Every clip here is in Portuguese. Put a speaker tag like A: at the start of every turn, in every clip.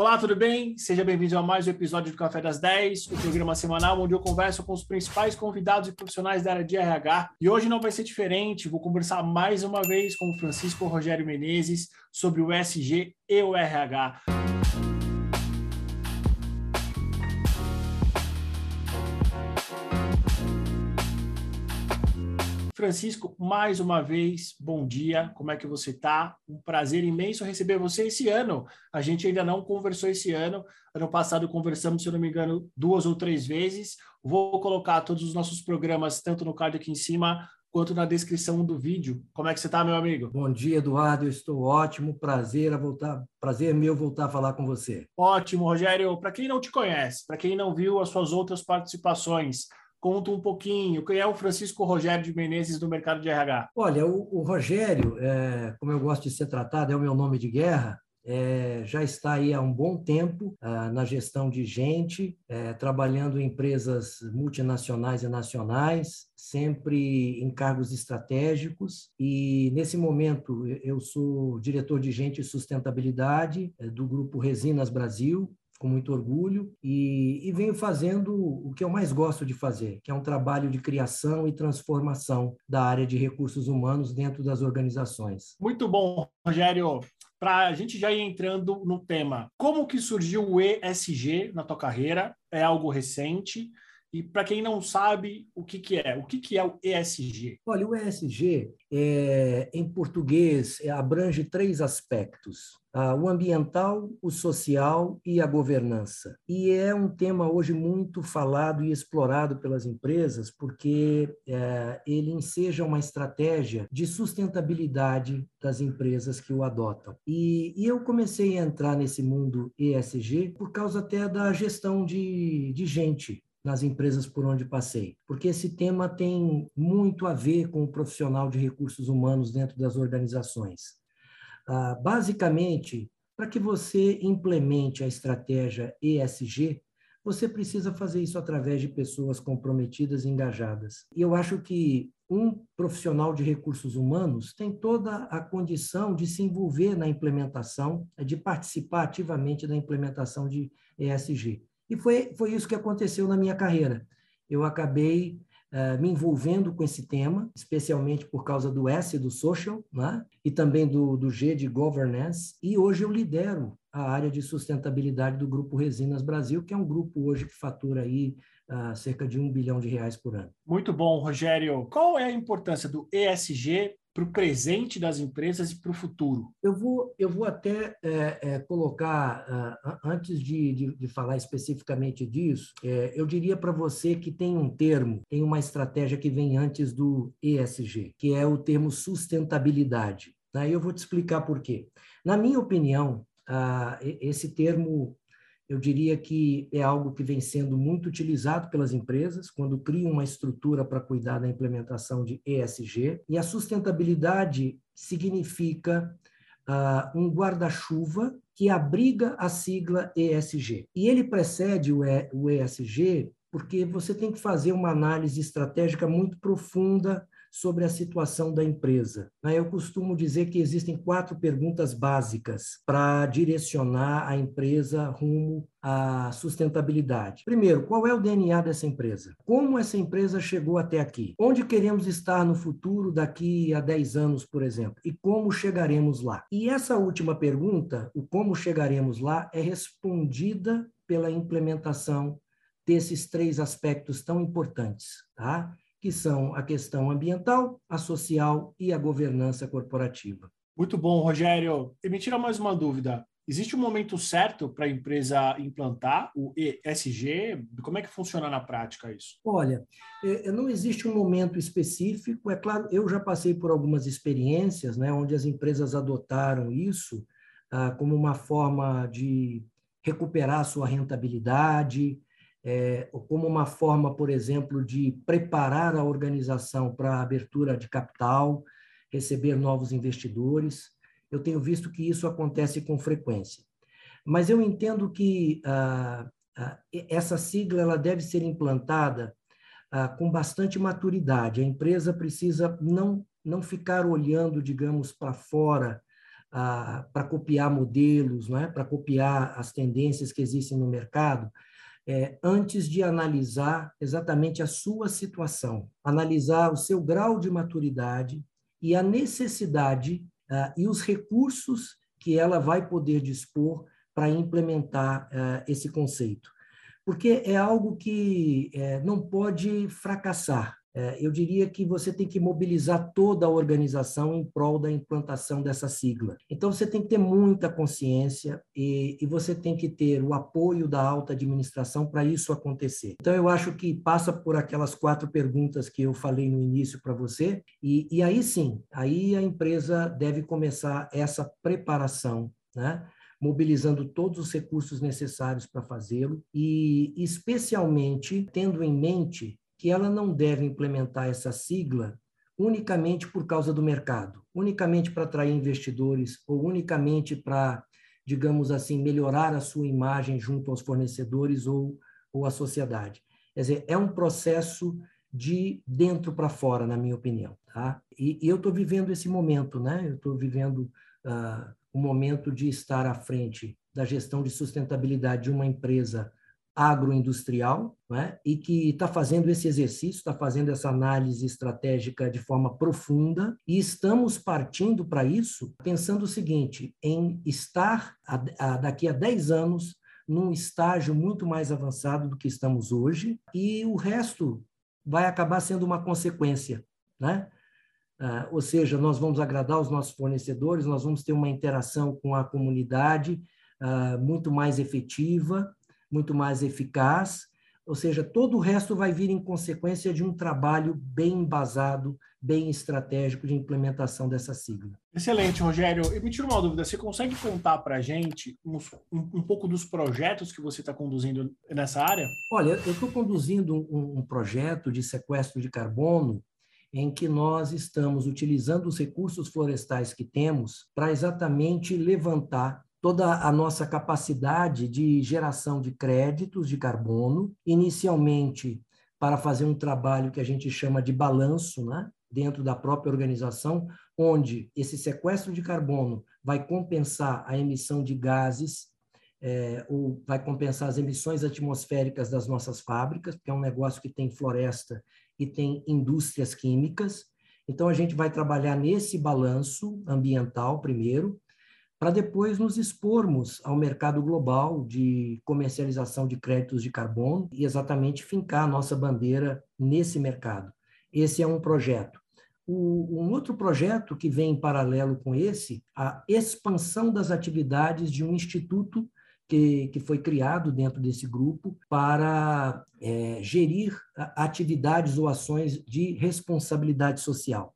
A: Olá, tudo bem? Seja bem-vindo a mais um episódio do Café das 10, o programa semanal onde eu converso com os principais convidados e profissionais da área de RH. E hoje não vai ser diferente, vou conversar mais uma vez com o Francisco Rogério Menezes sobre o SG e o RH. Francisco, mais uma vez, bom dia, como é que você está? Um prazer imenso receber você esse ano. A gente ainda não conversou esse ano, ano passado conversamos, se eu não me engano, duas ou três vezes. Vou colocar todos os nossos programas, tanto no card aqui em cima, quanto na descrição do vídeo. Como é que você está, meu amigo?
B: Bom dia, Eduardo. Eu estou ótimo. Prazer a voltar. Prazer meu voltar a falar com você.
A: Ótimo, Rogério. Para quem não te conhece, para quem não viu as suas outras participações, Conta um pouquinho, quem é o Francisco Rogério de Menezes do mercado de RH?
B: Olha, o, o Rogério, é, como eu gosto de ser tratado, é o meu nome de guerra, é, já está aí há um bom tempo ah, na gestão de gente, é, trabalhando em empresas multinacionais e nacionais, sempre em cargos estratégicos. E nesse momento eu sou diretor de gente e sustentabilidade é, do grupo Resinas Brasil, com muito orgulho e, e, venho fazendo o que eu mais gosto de fazer, que é um trabalho de criação e transformação da área de recursos humanos dentro das organizações.
A: Muito bom, Rogério. Para a gente já ir entrando no tema, como que surgiu o ESG na tua carreira? É algo recente? E para quem não sabe, o que, que é? O que, que é o ESG?
B: Olha, o ESG, é, em português, é, abrange três aspectos: ah, o ambiental, o social e a governança. E é um tema hoje muito falado e explorado pelas empresas, porque é, ele enseja uma estratégia de sustentabilidade das empresas que o adotam. E, e, eu comecei a entrar nesse mundo ESG por causa até da gestão de, de gente nas empresas por onde passei, porque esse tema tem muito a ver com o profissional de recursos humanos dentro das organizações. Ah, basicamente, para que você implemente a estratégia ESG, você precisa fazer isso através de pessoas comprometidas e engajadas. E eu acho que um profissional de recursos humanos tem toda a condição de se envolver na implementação, de participar ativamente da implementação de ESG. E foi, foi isso que aconteceu na minha carreira. Eu acabei uh, me envolvendo com esse tema, especialmente por causa do S do social, né? e também do, do G de governance, e hoje eu lidero a área de sustentabilidade do Grupo Resinas Brasil, que é um grupo hoje que fatura aí uh, cerca de um bilhão de reais por ano.
A: Muito bom, Rogério. Qual é a importância do ESG para o presente das empresas e para o futuro?
B: Eu vou, eu vou até é, é, colocar, uh, antes de, de, de, falar especificamente disso, é, eu diria para você que tem um termo, tem uma estratégia que vem antes do ESG, que é o termo sustentabilidade. Aí eu vou te explicar por quê. Na minha opinião, uh, esse termo eu diria que é algo que vem sendo muito utilizado pelas empresas quando criam uma estrutura para cuidar da implementação de ESG. E a sustentabilidade significa uh, um guarda-chuva que abriga a sigla ESG. E ele precede o, e, o ESG porque você tem que fazer uma análise estratégica muito profunda sobre a situação da empresa. Né, eu costumo dizer que existem quatro perguntas básicas para direcionar a empresa rumo à sustentabilidade. Primeiro, qual é o DNA dessa empresa? Como essa empresa chegou até aqui? Onde queremos estar no futuro daqui a 10 anos, por exemplo? E como chegaremos lá? E essa última pergunta, o como chegaremos lá, é respondida pela implementação desses três aspectos tão importantes, tá? Que são a questão ambiental, a social e a governança corporativa.
A: Muito bom, Rogério. E me tira mais uma dúvida. Existe um momento certo para a empresa implantar o ESG? Como é que funciona na prática isso?
B: Olha, é, é, não existe um momento específico. É claro, eu já passei por algumas experiências né, onde as empresas adotaram isso ah, como uma forma de recuperar sua rentabilidade, é, como uma forma, por exemplo, de preparar a organização para a abertura de capital, receber novos investidores. Eu tenho visto que isso acontece com frequência. Mas eu entendo que ah, ah, essa sigla ela deve ser implantada ah, com bastante maturidade. A empresa precisa não, não ficar olhando, digamos, para fora para copiar modelos, não é? para copiar as tendências que existem no mercado, é, antes de analisar exatamente a sua situação, analisar o seu grau de maturidade e a necessidade uh, e os recursos que ela vai poder dispor para implementar uh, esse conceito. Porque é algo que uh, não pode fracassar. É, eu diria que você tem que mobilizar toda a organização em prol da implantação dessa sigla. Então, você tem que ter muita consciência e, e você tem que ter o apoio da alta administração para isso acontecer. Então, eu acho que passa por aquelas quatro perguntas que eu falei no início para você, e, e aí sim, aí a empresa deve começar essa preparação, né? mobilizando todos os recursos necessários para fazê-lo e, especialmente, tendo em mente que ela não deve implementar essa sigla unicamente por causa do mercado, unicamente para atrair investidores ou unicamente para, digamos assim, melhorar a sua imagem junto aos fornecedores ou, ou à sociedade. Quer dizer, é um processo de dentro para fora, na minha opinião. Tá? E, e eu estou vivendo esse momento, né? Eu estou vivendo uh, o momento de estar à frente da gestão de sustentabilidade de uma empresa agroindustrial, né? e que está fazendo esse exercício, está fazendo essa análise estratégica de forma profunda, e estamos partindo para isso pensando o seguinte, em estar a, a, daqui a 10 anos num estágio muito mais avançado do que estamos hoje, e o resto vai acabar sendo uma consequência, né? Ah, ou seja, nós vamos agradar os nossos fornecedores, nós vamos ter uma interação com a comunidade ah, muito mais efetiva, muito mais eficaz, ou seja, todo o resto vai vir em consequência de um trabalho bem embasado, bem estratégico de implementação dessa sigla.
A: Excelente, Rogério. E me tira uma dúvida, você consegue contar para a gente um, um, pouco dos projetos que você está conduzindo nessa área?
B: Olha, eu estou conduzindo um, um projeto de sequestro de carbono em que nós estamos utilizando os recursos florestais que temos para exatamente levantar toda a nossa capacidade de geração de créditos de carbono, inicialmente para fazer um trabalho que a gente chama de balanço, né? dentro da própria organização, onde esse sequestro de carbono vai compensar a emissão de gases, é, ou vai compensar as emissões atmosféricas das nossas fábricas, porque é um negócio que tem floresta e tem indústrias químicas. Então, a gente vai trabalhar nesse balanço ambiental primeiro, para depois nos expormos ao mercado global de comercialização de créditos de carbono e exatamente fincar a nossa bandeira nesse mercado. Esse é um projeto. O, um outro projeto que vem em paralelo com esse, a expansão das atividades de um instituto que, que foi criado dentro desse grupo para é, gerir atividades ou ações de responsabilidade social.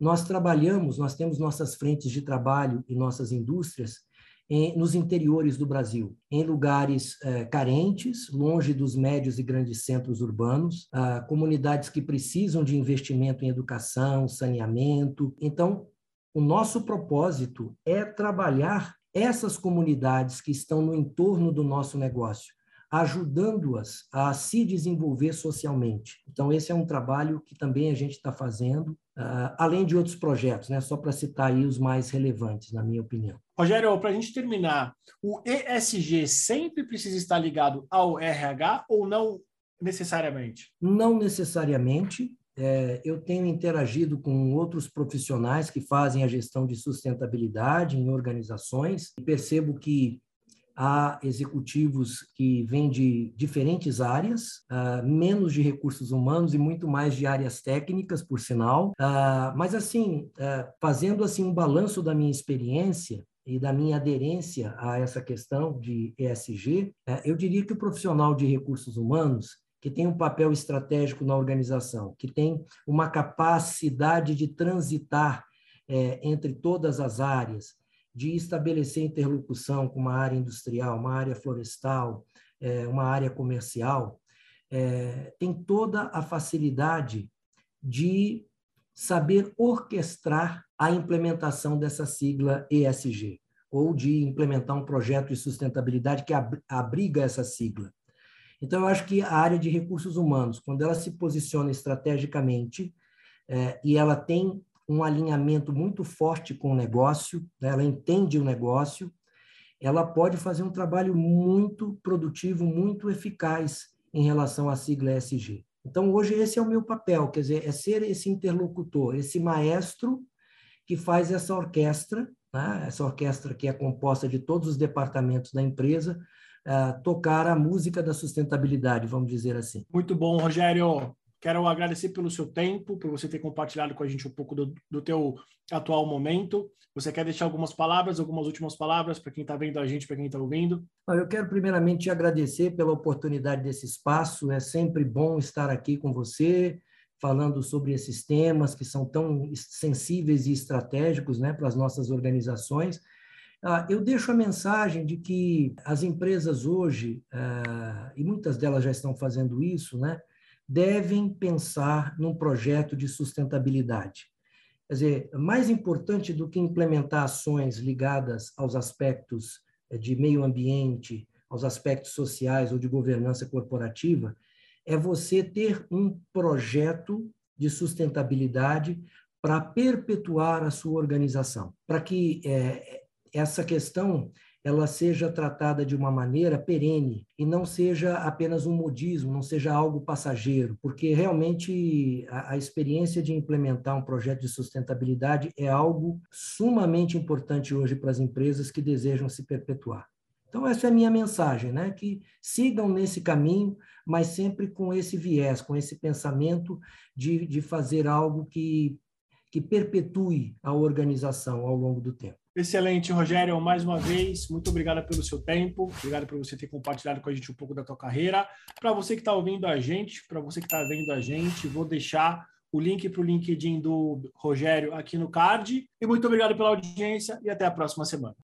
B: Nós trabalhamos, nós temos nossas frentes de trabalho e nossas indústrias em, nos interiores do Brasil, em lugares eh, carentes, longe dos médios e grandes centros urbanos, ah, comunidades que precisam de investimento em educação, saneamento. Então, o nosso propósito é trabalhar essas comunidades que estão no entorno do nosso negócio, ajudando-as a se desenvolver socialmente. Então, esse é um trabalho que também a gente está fazendo, uh, além de outros projetos, né? só para citar aí os mais relevantes, na minha opinião.
A: Rogério, para a gente terminar, o ESG sempre precisa estar ligado ao RH ou não necessariamente?
B: Não necessariamente. É, eu tenho interagido com outros profissionais que fazem a gestão de sustentabilidade em organizações e percebo que há executivos que vêm de diferentes áreas, uh, menos de recursos humanos e muito mais de áreas técnicas, por sinal. Uh, mas, assim, uh, fazendo assim um balanço da minha experiência, e da minha aderência a essa questão de ESG, eu diria que o profissional de recursos humanos que tem um papel estratégico na organização, que tem uma capacidade de transitar é, entre todas as áreas, de estabelecer interlocução com uma área industrial, uma área florestal, é, uma área comercial, é, tem toda a facilidade de saber orquestrar a implementação dessa sigla ESG, ou de implementar um projeto de sustentabilidade que abriga essa sigla. Então, eu acho que a área de recursos humanos, quando ela se posiciona estrategicamente é, e ela tem um alinhamento muito forte com o negócio, né? ela entende o negócio, ela pode fazer um trabalho muito produtivo, muito eficaz em relação à sigla ESG. Então, hoje, esse é o meu papel, quer dizer, é ser esse interlocutor, esse maestro que faz essa orquestra, né? essa orquestra que é composta de todos os departamentos da empresa, uh, tocar a música da sustentabilidade, vamos dizer assim.
A: Muito bom, Rogério. Quero agradecer pelo seu tempo, por você ter compartilhado com a gente um pouco do, do teu atual momento. Você quer deixar algumas palavras, algumas últimas palavras para quem está vendo a gente, para quem está ouvindo?
B: Eu quero primeiramente te agradecer pela oportunidade desse espaço. É sempre bom estar aqui com você, falando sobre esses temas que são tão sensíveis e estratégicos né, para as nossas organizações. Ah, eu deixo a mensagem de que as empresas hoje, ah, e muitas delas já estão fazendo isso, né, devem pensar num projeto de sustentabilidade. Quer dizer, mais importante do que implementar ações ligadas aos aspectos eh, de meio ambiente, aos aspectos sociais ou de governança corporativa, é você ter um projeto de sustentabilidade para perpetuar a sua organização, para que é, essa questão ela seja tratada de uma maneira perene e não seja apenas um modismo, não seja algo passageiro, porque realmente a, a, experiência de implementar um projeto de sustentabilidade é algo sumamente importante hoje para as empresas que desejam se perpetuar. Então, essa é a minha mensagem, né? que sigam nesse caminho, mas sempre com esse viés, com esse pensamento de, de fazer algo que, que perpetue a organização ao longo do tempo.
A: Excelente, Rogério. Mais uma vez, muito obrigado pelo seu tempo. Obrigado por você ter compartilhado com a gente um pouco da tua carreira. Para você que está ouvindo a gente, para você que está vendo a gente, vou deixar o link para o LinkedIn do Rogério aqui no card. E muito obrigado pela audiência e até a próxima semana.